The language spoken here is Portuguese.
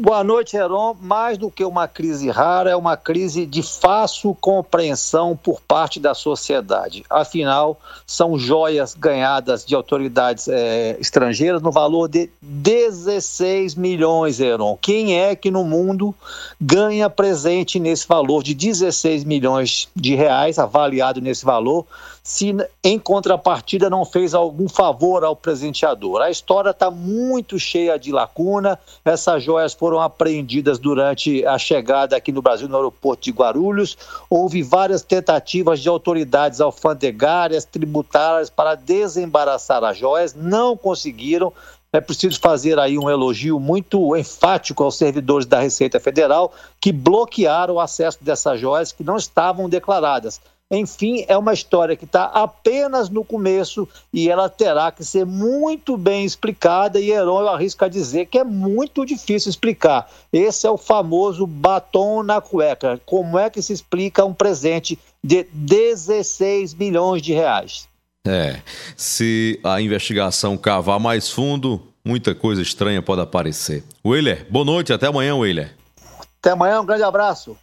Boa noite, Heron. Mais do que uma crise rara, é uma crise de fácil compreensão por parte da sociedade. Afinal, são joias ganhadas de autoridades é, estrangeiras no valor de 16 milhões, Heron. Quem é que no mundo ganha presente nesse valor de 16 milhões de reais, avaliado nesse valor, se em contrapartida não fez algum favor ao presenteador? A história está muito cheia de lacuna. Essas joias foram foram apreendidas durante a chegada aqui no Brasil, no aeroporto de Guarulhos. Houve várias tentativas de autoridades alfandegárias, tributárias, para desembaraçar as joias, não conseguiram. É preciso fazer aí um elogio muito enfático aos servidores da Receita Federal que bloquearam o acesso dessas joias que não estavam declaradas. Enfim, é uma história que está apenas no começo e ela terá que ser muito bem explicada. E Heron, eu arrisco a dizer que é muito difícil explicar. Esse é o famoso batom na cueca. Como é que se explica um presente de 16 milhões de reais? É, se a investigação cavar mais fundo, muita coisa estranha pode aparecer. Willer, boa noite, até amanhã, Willer. Até amanhã, um grande abraço.